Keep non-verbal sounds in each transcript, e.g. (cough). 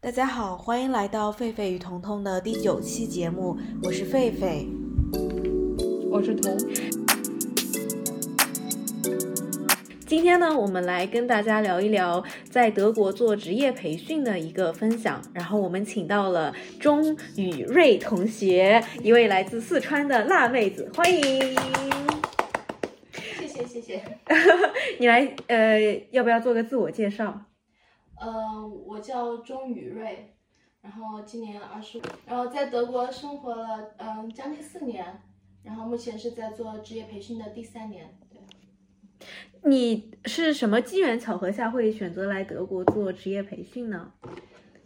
大家好，欢迎来到狒狒与彤彤的第九期节目，我是狒狒，我是彤。今天呢，我们来跟大家聊一聊在德国做职业培训的一个分享。然后我们请到了钟宇瑞同学，一位来自四川的辣妹子，欢迎。谢谢谢谢。(laughs) 你来，呃，要不要做个自我介绍？呃，我叫钟雨瑞，然后今年二十五，然后在德国生活了嗯将近四年，然后目前是在做职业培训的第三年。对，你是什么机缘巧合下会选择来德国做职业培训呢？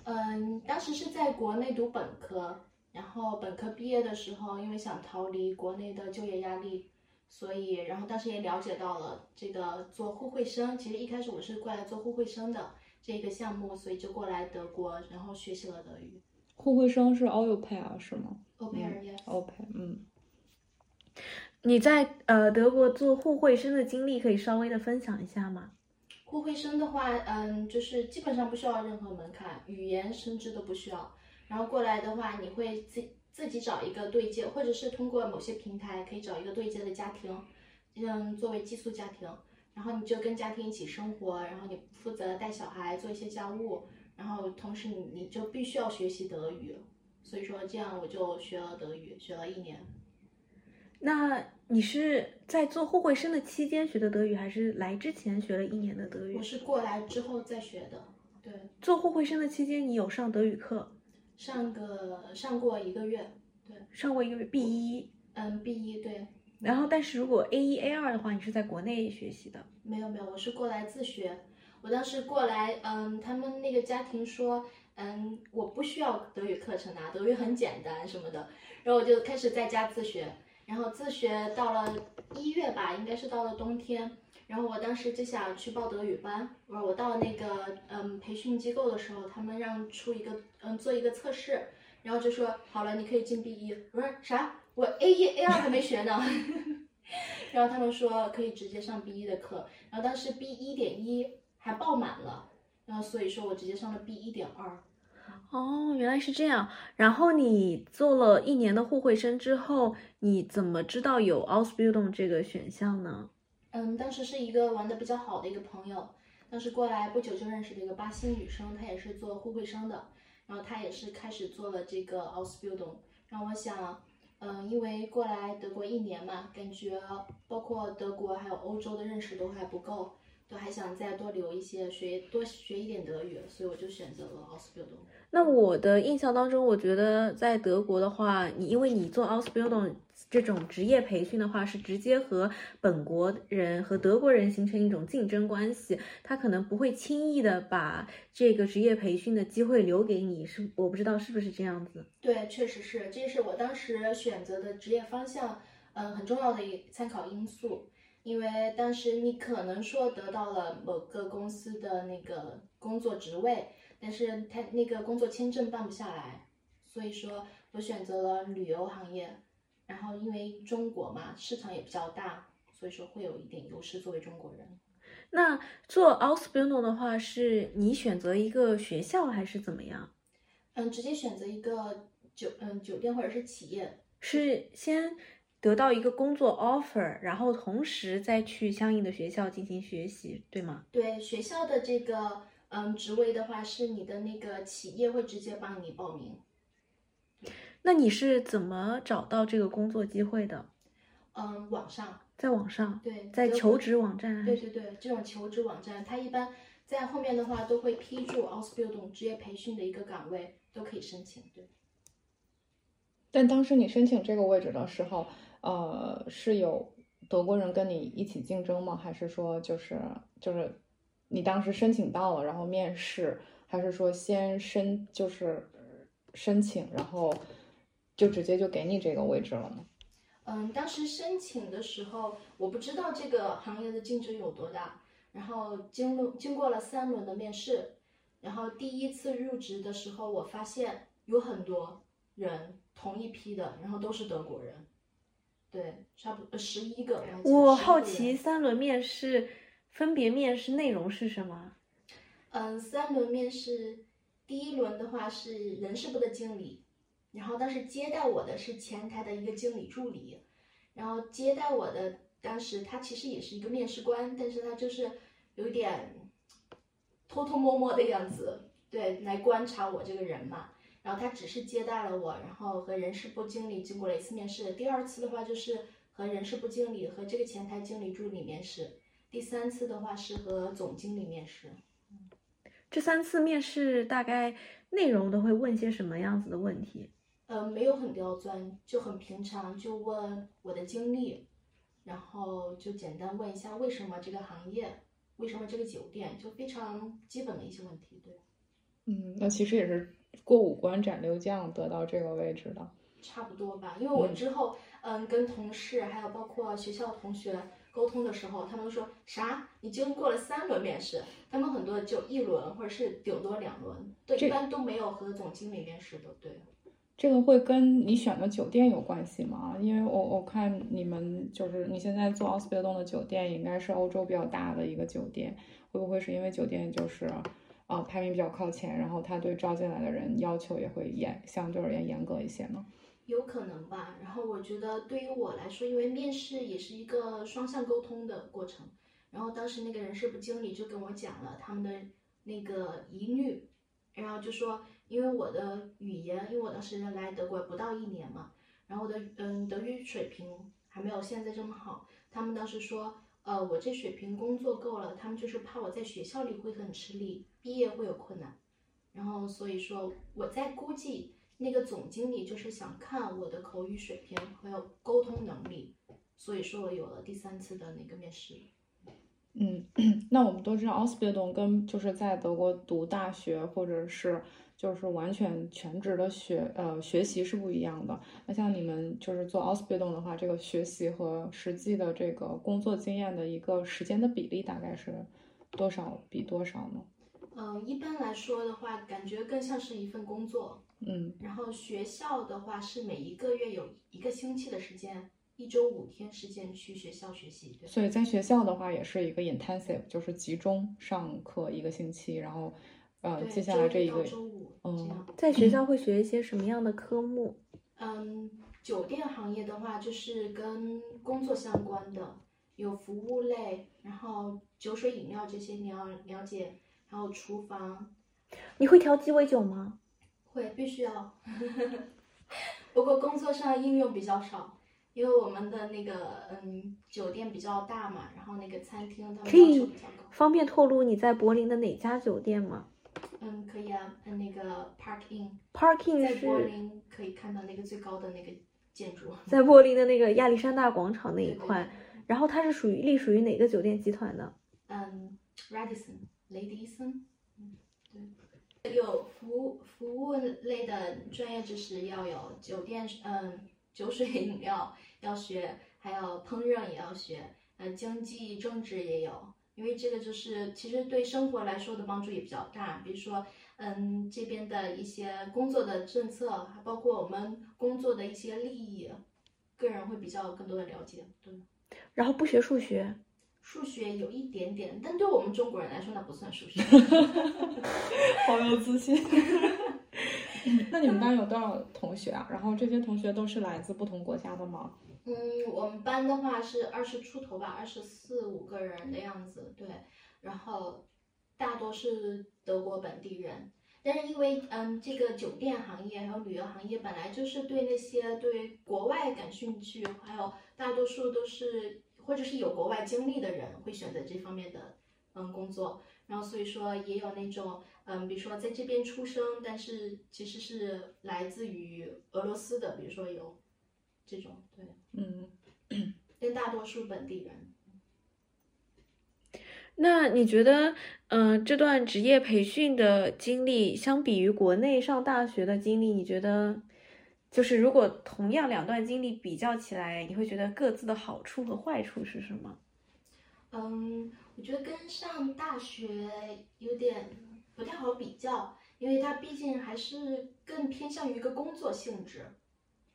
嗯，当时是在国内读本科，然后本科毕业的时候，因为想逃离国内的就业压力，所以然后当时也了解到了这个做互惠生，其实一开始我是过来做互惠生的。这个项目，所以就过来德国，然后学习了德语。互惠生是 Au pair 是吗？Au pair，yes，Au pair，嗯。你在呃德国做互惠生的经历，可以稍微的分享一下吗？互惠生的话，嗯，就是基本上不需要任何门槛，语言甚至都不需要。然后过来的话，你会自自己找一个对接，或者是通过某些平台可以找一个对接的家庭，嗯，作为寄宿家庭。然后你就跟家庭一起生活，然后你负责带小孩，做一些家务，然后同时你你就必须要学习德语，所以说这样我就学了德语，学了一年。那你是在做互惠生的期间学的德语，还是来之前学了一年的德语？我是过来之后再学的。对，做互惠生的期间你有上德语课？上个上过一个月，对，上过一个月 B 一，嗯，B 一对。然后，但是如果 A 一 A 二的话，你是在国内学习的？没有没有，我是过来自学。我当时过来，嗯，他们那个家庭说，嗯，我不需要德语课程啊，德语很简单什么的。然后我就开始在家自学，然后自学到了一月吧，应该是到了冬天。然后我当时就想去报德语班。我说我到那个嗯培训机构的时候，他们让出一个嗯做一个测试，然后就说好了，你可以进 B 一。我说啥？我 A 一 A 二还没学呢，(laughs) 然后他们说可以直接上 B 一的课，然后当时 B 一点一还爆满了，然后所以说我直接上了 B 一点二。哦，原来是这样。然后你做了一年的互惠生之后，你怎么知道有 Ausbildung 这个选项呢？嗯，当时是一个玩的比较好的一个朋友，当时过来不久就认识了一个巴西女生，她也是做互惠生的，然后她也是开始做了这个 Ausbildung，让我想。嗯，因为过来德国一年嘛，感觉包括德国还有欧洲的认识都还不够，都还想再多留一些，学多学一点德语，所以我就选择了奥斯 d 隆。那我的印象当中，我觉得在德国的话，你因为你做 Ausbildung 这种职业培训的话，是直接和本国人和德国人形成一种竞争关系，他可能不会轻易的把这个职业培训的机会留给你，是我不知道是不是这样子。对，确实是，这是我当时选择的职业方向，嗯，很重要的一参考因素，因为当时你可能说得到了某个公司的那个工作职位。但是他那个工作签证办不下来，所以说我选择了旅游行业。然后因为中国嘛，市场也比较大，所以说会有一点优势。作为中国人，那做 Ausbildung 的话，是你选择一个学校还是怎么样？嗯，直接选择一个酒嗯酒店或者是企业，是先得到一个工作 offer，然后同时再去相应的学校进行学习，对吗？对，学校的这个。嗯，职位的话是你的那个企业会直接帮你报名。那你是怎么找到这个工作机会的？嗯，网上，在网上，对，在求职网站。对对对，这种求职网站，它一般在后面的话都会批注 Ausbildung 职业培训的一个岗位，都可以申请。对。但当时你申请这个位置的时候，呃，是有德国人跟你一起竞争吗？还是说就是就是？你当时申请到了，然后面试，还是说先申就是申请，然后就直接就给你这个位置了呢？嗯，当时申请的时候，我不知道这个行业的竞争有多大，然后经过经过了三轮的面试，然后第一次入职的时候，我发现有很多人同一批的，然后都是德国人，对，差不多十一个。我好奇三轮面试。分别面试内容是什么？嗯，三轮面试，第一轮的话是人事部的经理，然后当时接待我的是前台的一个经理助理，然后接待我的当时他其实也是一个面试官，但是他就是有点偷偷摸摸的样子，对，来观察我这个人嘛。然后他只是接待了我，然后和人事部经理经过了一次面试。第二次的话就是和人事部经理和这个前台经理助理面试，第三次的话是和总经理面试。这三次面试大概内容都会问些什么样子的问题？呃，没有很刁钻，就很平常，就问我的经历，然后就简单问一下为什么这个行业，为什么这个酒店，就非常基本的一些问题。对，嗯，那其实也是过五关斩六将得到这个位置的。差不多吧，因为我之后，嗯，跟同事还有包括学校同学沟通的时候，他们都说啥？你经过了三轮面试，他们很多就一轮或者是顶多两轮，对，一般都没有和总经理面试的，对。这个会跟你选的酒店有关系吗？因为我我看你们就是你现在做奥斯别动的酒店，应该是欧洲比较大的一个酒店，会不会是因为酒店就是，呃，排名比较靠前，然后他对招进来的人要求也会严，相对而言严格一些呢？有可能吧。然后我觉得对于我来说，因为面试也是一个双向沟通的过程。然后当时那个人事部经理就跟我讲了他们的那个疑虑，然后就说，因为我的语言，因为我当时来德国不到一年嘛，然后我的嗯德语水平还没有现在这么好。他们当时说，呃，我这水平工作够了，他们就是怕我在学校里会很吃力，毕业会有困难。然后所以说我在估计。那个总经理就是想看我的口语水平还有沟通能力，所以说我有了第三次的那个面试。嗯，那我们都知道 Ausbildung 跟就是在德国读大学或者是就是完全全职的学呃学习是不一样的。那像你们就是做 Ausbildung 的话，这个学习和实际的这个工作经验的一个时间的比例大概是多少比多少呢？嗯，一般来说的话，感觉更像是一份工作。嗯，然后学校的话是每一个月有一个星期的时间，一周五天时间去学校学习。对，所以在学校的话也是一个 intensive，就是集中上课一个星期，然后呃接下来这一个周周五嗯这样。在学校会学一些什么样的科目？嗯，酒店行业的话，就是跟工作相关的，有服务类，然后酒水饮料这些你要了解，还有厨房，你会调鸡尾酒吗？会必须要。(laughs) 不过工作上应用比较少，因为我们的那个嗯酒店比较大嘛，然后那个餐厅他们可以。方便透露你在柏林的哪家酒店吗嗯，可以啊，嗯，那个 Park Inn，？Parking 在柏林可以看到那个最高的那个建筑。在柏林的那个亚历山大广场那一对对块，对然后它是属于隶属于哪个酒店集团的？嗯，Radisson，雷迪森，嗯，对，有服务服务类的专业知识要有，酒店嗯酒水饮料要学，还有烹饪也要学，嗯，经济政治也有，因为这个就是其实对生活来说的帮助也比较大，比如说嗯这边的一些工作的政策，还包括我们工作的一些利益，个人会比较更多的了解，对。然后不学数学，数学有一点点，但对我们中国人来说，那不算数学。(laughs) 好有自信。那你们班有多少同学啊？然后这些同学都是来自不同国家的吗？嗯，我们班的话是二十出头吧，二十四五个人的样子，对。然后大多是德国本地人，但是因为嗯，这个酒店行业还有旅游行业本来就是对那些对国外感兴趣，还有大多数都是或者是有国外经历的人会选择这方面的嗯工作，然后所以说也有那种嗯，比如说在这边出生，但是其实是来自于俄罗斯的，比如说有这种对。嗯，(clears throat) 但大多数本地人，那你觉得，嗯、这段职业培训的经历，相比于国内上大学的经历，你觉得，就是如果同样两段经历比较起来，你会觉得各自的好处和坏处是什么？嗯，我觉得跟上大学有点不太好比较，因为它毕竟还是更偏向于一个工作性质。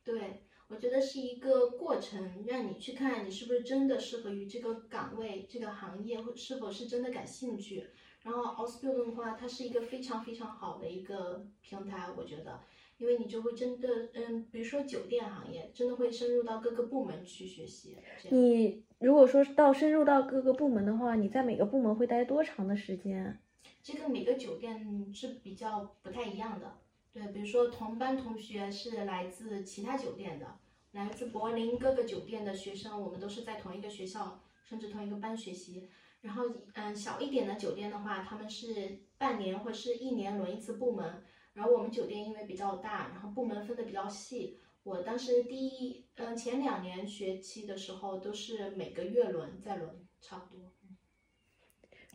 对，我觉得是一个过程，让你去看你是不是真的适合于这个岗位、这个行业，或是否是真的感兴趣。然后 Ausbuild 的话，它是一个非常非常好的一个平台，我觉得，因为你就会真的，嗯，比如说酒店行业，真的会深入到各个部门去学习。你如果说到深入到各个部门的话，你在每个部门会待多长的时间？这个每个酒店是比较不太一样的。对，比如说同班同学是来自其他酒店的，来自柏林各个酒店的学生，我们都是在同一个学校，甚至同一个班学习。然后，嗯，小一点的酒店的话，他们是半年或是一年轮一次部门。然后我们酒店因为比较大，然后部门分的比较细。我当时第一，嗯，前两年学期的时候都是每个月轮再轮，差不多。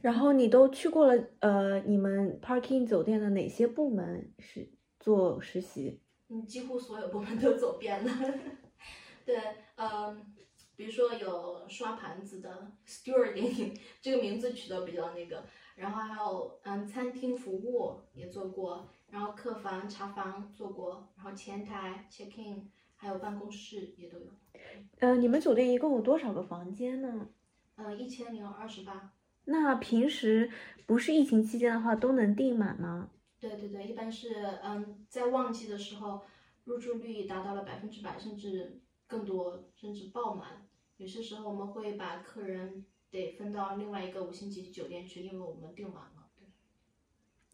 然后你都去过了，呃，你们 Parking 酒店的哪些部门是做实习？嗯，几乎所有部门都走遍了。(laughs) 对，嗯，比如说有刷盘子的 stewarding，(laughs) 这个名字取得比较那个，然后还有嗯餐厅服务也做过，然后客房、茶房做过，然后前台 check in，还有办公室也都有。呃，你们酒店一共有多少个房间呢？呃，一千零二十八。那平时不是疫情期间的话，都能订满吗？对对对，一般是嗯，在旺季的时候，入住率达到了百分之百，甚至更多，甚至爆满。有些时候我们会把客人得分到另外一个五星级酒店去，因为我们订满。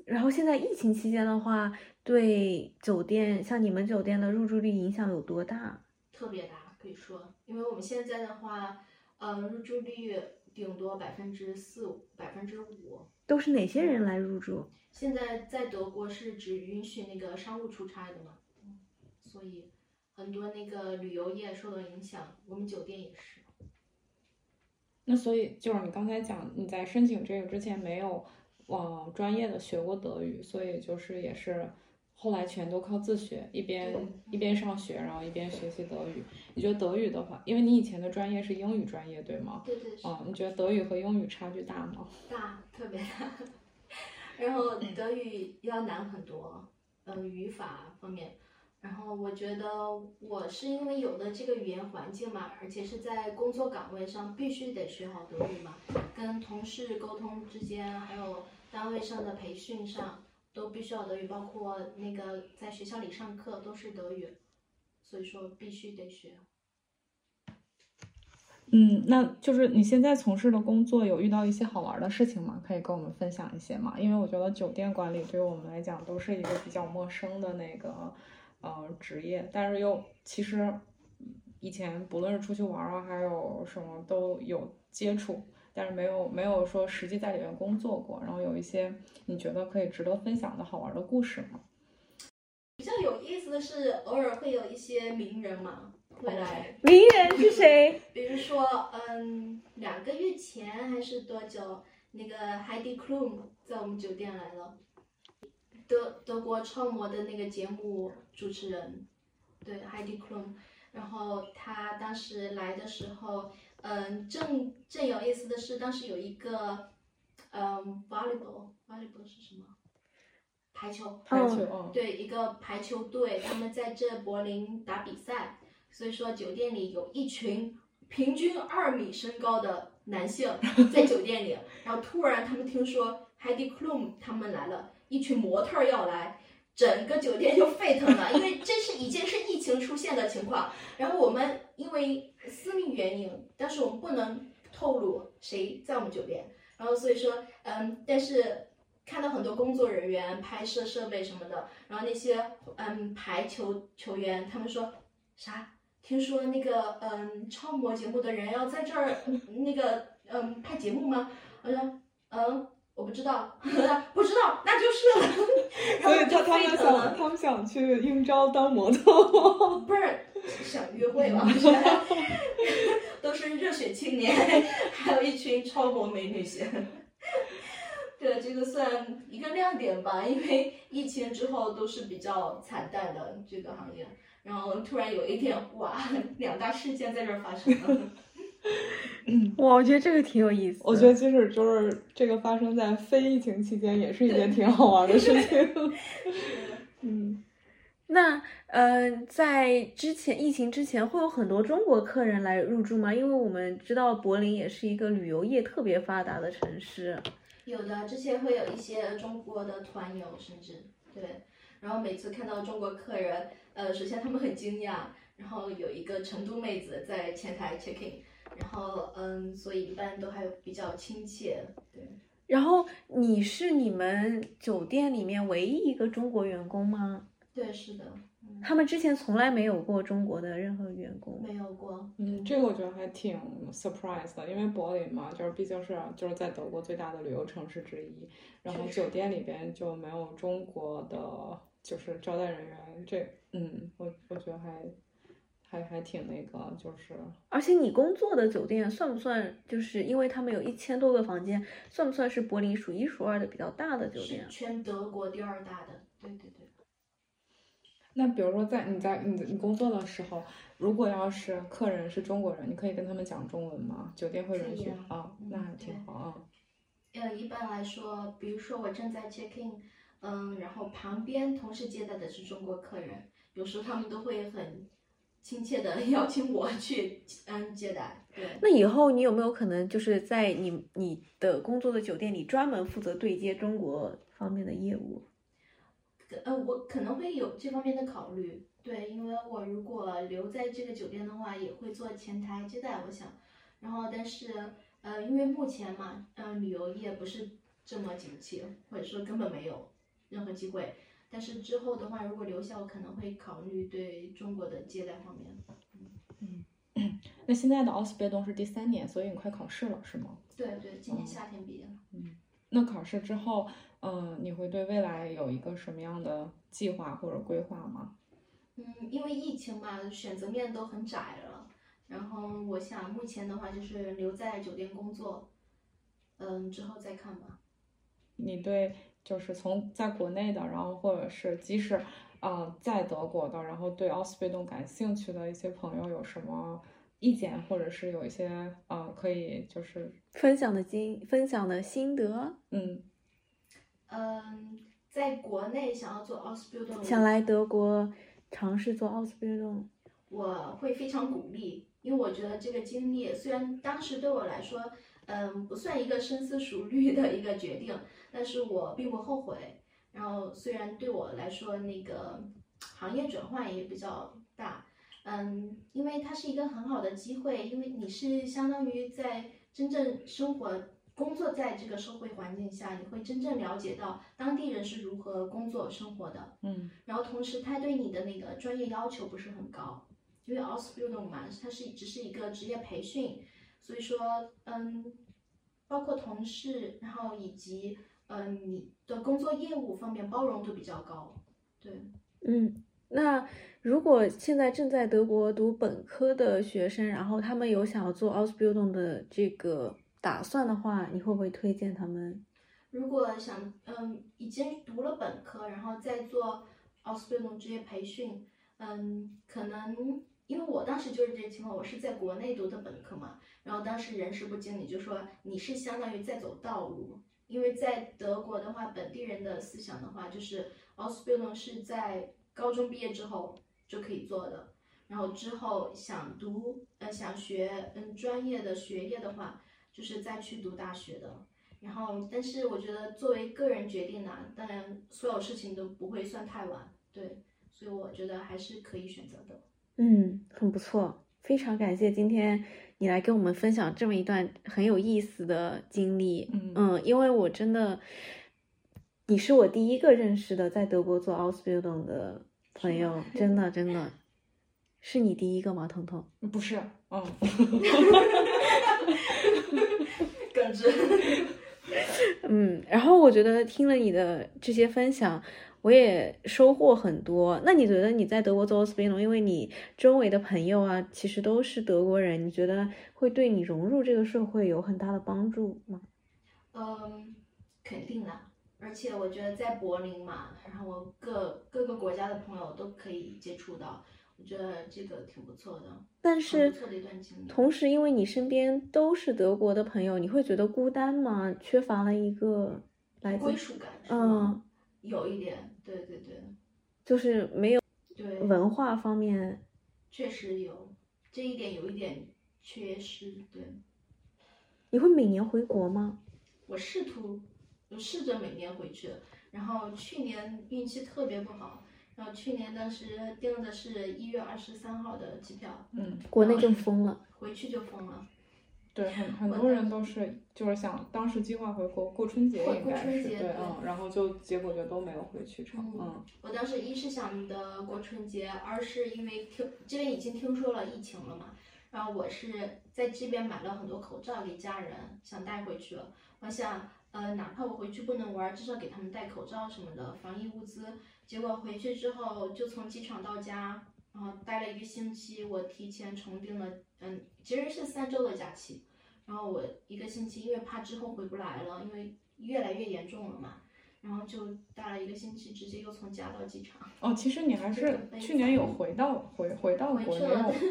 然后现在疫情期间的话，对酒店像你们酒店的入住率影响有多大？特别大，可以说，因为我们现在的话，呃，入住率。顶多百分之四五、百分之五，都是哪些人来入住？现在在德国是只允许那个商务出差的嘛，所以很多那个旅游业受到影响，我们酒店也是。那所以就是你刚才讲你在申请这个之前没有往专业的学过德语，所以就是也是。后来全都靠自学，一边一边上学，然后一边学习德语。你觉得德语的话，因为你以前的专业是英语专业，对吗？对对。嗯，你觉得德语和英语差距大吗？大，特别大。(laughs) 然后德语要难很多，嗯，语法方面。然后我觉得我是因为有的这个语言环境嘛，而且是在工作岗位上必须得学好德语嘛，跟同事沟通之间，还有单位上的培训上。都必须要德语，包括那个在学校里上课都是德语，所以说必须得学。嗯，那就是你现在从事的工作有遇到一些好玩的事情吗？可以跟我们分享一些吗？因为我觉得酒店管理对于我们来讲都是一个比较陌生的那个呃职业，但是又其实以前不论是出去玩啊，还有什么都有接触。但是没有没有说实际在里面工作过，然后有一些你觉得可以值得分享的好玩的故事吗？比较有意思的是，偶尔会有一些名人嘛会来。名人是谁？(laughs) 比如说，嗯，两个月前还是多久，那个 Heidi Klum 在我们酒店来了，德德国超模的那个节目主持人，对 Heidi Klum，然后他当时来的时候。嗯，正正有意思的是，当时有一个，嗯，volleyball，volleyball 是什么？排球。排球。对，一个排球队，他们在这柏林打比赛，所以说酒店里有一群平均二米身高的男性 (laughs) 在酒店里，然后突然他们听说 Heidi Klum 他们来了，一群模特要来。整个酒店就沸腾了，因为这是已经是疫情出现的情况。然后我们因为私密原因，但是我们不能透露谁在我们酒店。然后所以说，嗯，但是看到很多工作人员、拍摄设备什么的，然后那些嗯排球球员，他们说啥？听说那个嗯超模节目的人要在这儿那个嗯拍节目吗？我说嗯。我不知道，(laughs) 不知道，那就是了。所以他他们想，他们想去应招当模特，不是想约会吗？(laughs) 都是热血青年，(laughs) 还有一群超模美女型。对，这个算一个亮点吧，因为疫情之后都是比较惨淡的这个行业，然后突然有一天，哇，两大事件在这儿发生了。(laughs) 嗯，我觉得这个挺有意思。我觉得即使就是这个发生在非疫情期间，也是一件挺好玩的事情。嗯，那呃，在之前疫情之前，会有很多中国客人来入住吗？因为我们知道柏林也是一个旅游业特别发达的城市。有的，之前会有一些中国的团友，甚至对，然后每次看到中国客人，呃，首先他们很惊讶，然后有一个成都妹子在前台 check in，然后嗯，所以一般都还比较亲切，对。然后你是你们酒店里面唯一一个中国员工吗？对，是的。嗯他们之前从来没有过中国的任何员工。没有过。嗯，这个我觉得还挺 surprise 的，因为柏林嘛，就是毕竟是就是在德国最大的旅游城市之一，然后酒店里边就没有中国的就是招待人员，这嗯，我我觉得还还还挺那个，就是而且你工作的酒店算不算？就是因为他们有一千多个房间，算不算是柏林数一数二的比较大的酒店全德国第二大的，对对对。那比如说在你在你你工作的时候，如果要是客人是中国人，你可以跟他们讲中文吗？酒店会允许啊那还挺好啊。呃，一般来说，比如说我正在 check in，嗯，然后旁边同时接待的是中国客人，有时候他们都会很亲切的 (laughs) 邀请我去嗯接待，对。那以后你有没有可能就是在你你的工作的酒店里专门负责对接中国方面的业务？呃，我可能会有这方面的考虑，对，因为我如果留在这个酒店的话，也会做前台接待，我想，然后但是呃，因为目前嘛，嗯、旅游业不是这么景气，或者说根本没有任何机会，但是之后的话，如果留下，我可能会考虑对中国的接待方面，嗯。那现在的奥斯贝东是第三年，所以你快考试了是吗？对对，今年夏天毕业了。嗯。那考试之后，嗯、你会对未来有一个什么样的计划或者规划吗？嗯，因为疫情嘛，选择面都很窄了。然后我想目前的话就是留在酒店工作，嗯，之后再看吧。你对就是从在国内的，然后或者是即使呃在德国的，然后对奥斯贝顿感兴趣的一些朋友有什么意见，或者是有一些呃可以就是分享的经分享的心得，嗯嗯，在国内想要做 Ausbildung，想来德国尝试做奥斯别顿。我会非常鼓励，因为我觉得这个经历虽然当时对我来说，嗯，不算一个深思熟虑的一个决定，(laughs) 但是我并不后悔。然后虽然对我来说那个行业转换也比较大，嗯，因为它是一个很好的机会，因为你是相当于在真正生活。工作在这个社会环境下，你会真正了解到当地人是如何工作生活的。嗯然后同时，他对你的那个专业要求不是很高，因为 Ausbildung 嘛，它是只是一个职业培训，所以说，嗯，包括同事，然后以及嗯你的工作业务方面包容度比较高，对。嗯，那如果现在正在德国读本科的学生，然后他们有想要做 Ausbildung 的这个打算的话，你会不会推荐他们？如果想嗯已经读了本科，然后再做 Ausbildung 职业培训，嗯，可能因为我当时就是这情况，我是在国内读的本科嘛，然后当时人事部经理就说你是相当于在走道路，因为在德国的话，本地人的思想的话，就是 Ausbildung 是在高中毕业之后就可以做的，然后之后想读呃想学嗯专业的学业的话，就是再去读大学的。然后，但是我觉得作为个人决定呢，当然所有事情都不会算太晚，对，所以我觉得还是可以选择的。嗯，很不错，非常感谢今天你来跟我们分享这么一段很有意思的经历。嗯嗯，因为我真的，你是我第一个认识的在德国做 Ausbildung 的朋友，真的真的，是你第一个吗？彤彤？不是嗯 (laughs) 耿直，(laughs) 嗯，然后我觉得听了你的这些分享，我也收获很多。那你觉得你在德国做 Ausbildung，因为你周围的朋友啊，其实都是德国人，你觉得会对你融入这个社会有很大的帮助吗？嗯，肯定的。而且我觉得在柏林嘛，然后我各各个国家的朋友都可以接触到，我觉得这个挺不错的，但是。同时，因为你身边都是德国的朋友，你会觉得孤单吗？缺乏了一个来自归属感嗯？有一点，对对对就是没有对，文化方面。确实有这一点有一点缺失。对你会每年回国吗？我试图我试着每年回去，然后去年运气特别不好，然后去年当时订的是一月二十三号的机票，嗯，国内就封了。回去就封了。对，很很多人都是就是想当时计划回国过春节，过应该是对，嗯，然后就结果就都没有回去成，嗯嗯我当时一是想的过春节，二是因为听这边已经听说了疫情了嘛，然后我是在这边买了很多口罩给家人，想带回去。我想，呃，哪怕我回去不能玩，至少给他们带口罩什么的防疫物资。结果回去之后，就从机场到家，然后待了一个星期，我提前重订了，嗯，其实是三周的假期。然后我一个星期，因为怕之后回不来了，因为越来越严重了嘛，然后就待了一个星期，直接又从家到机场。哦，其实你还是去年有回到回回到国内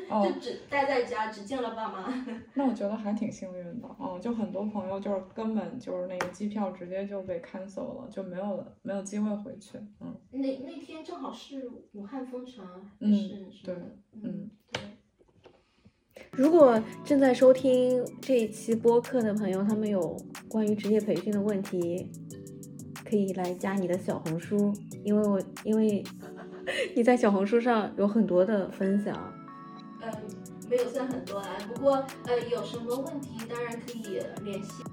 哦，(laughs) 就只待在家，只见了爸妈。(laughs) 那我觉得还挺幸运的，嗯，就很多朋友就是根本就是那个机票直接就被 cancel 了，就没有没有机会回去，嗯那那天正好是武汉封城还嗯对？嗯对。如果正在收听这一期播客的朋友，他们有关于职业培训的问题，可以来加你的小红书，因为我因为你在小红书上有很多的分享。嗯，没有算很多啦，不过呃，有什么问题当然可以联系。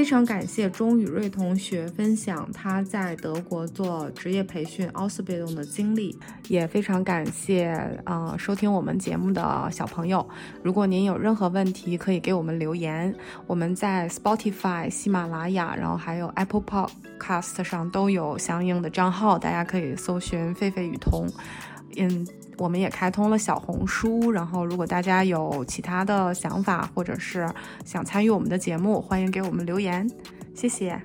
非常感谢钟宇瑞同学分享他在德国做职业培训 Ausbildung 的经历，也非常感谢呃收听我们节目的小朋友。如果您有任何问题，可以给我们留言。我们在 Spotify、喜马拉雅，然后还有 Apple Podcast 上都有相应的账号，大家可以搜寻“狒狒雨桐”。嗯，我们也开通了小红书，然后如果大家有其他的想法，或者是想参与我们的节目，欢迎给我们留言，谢谢。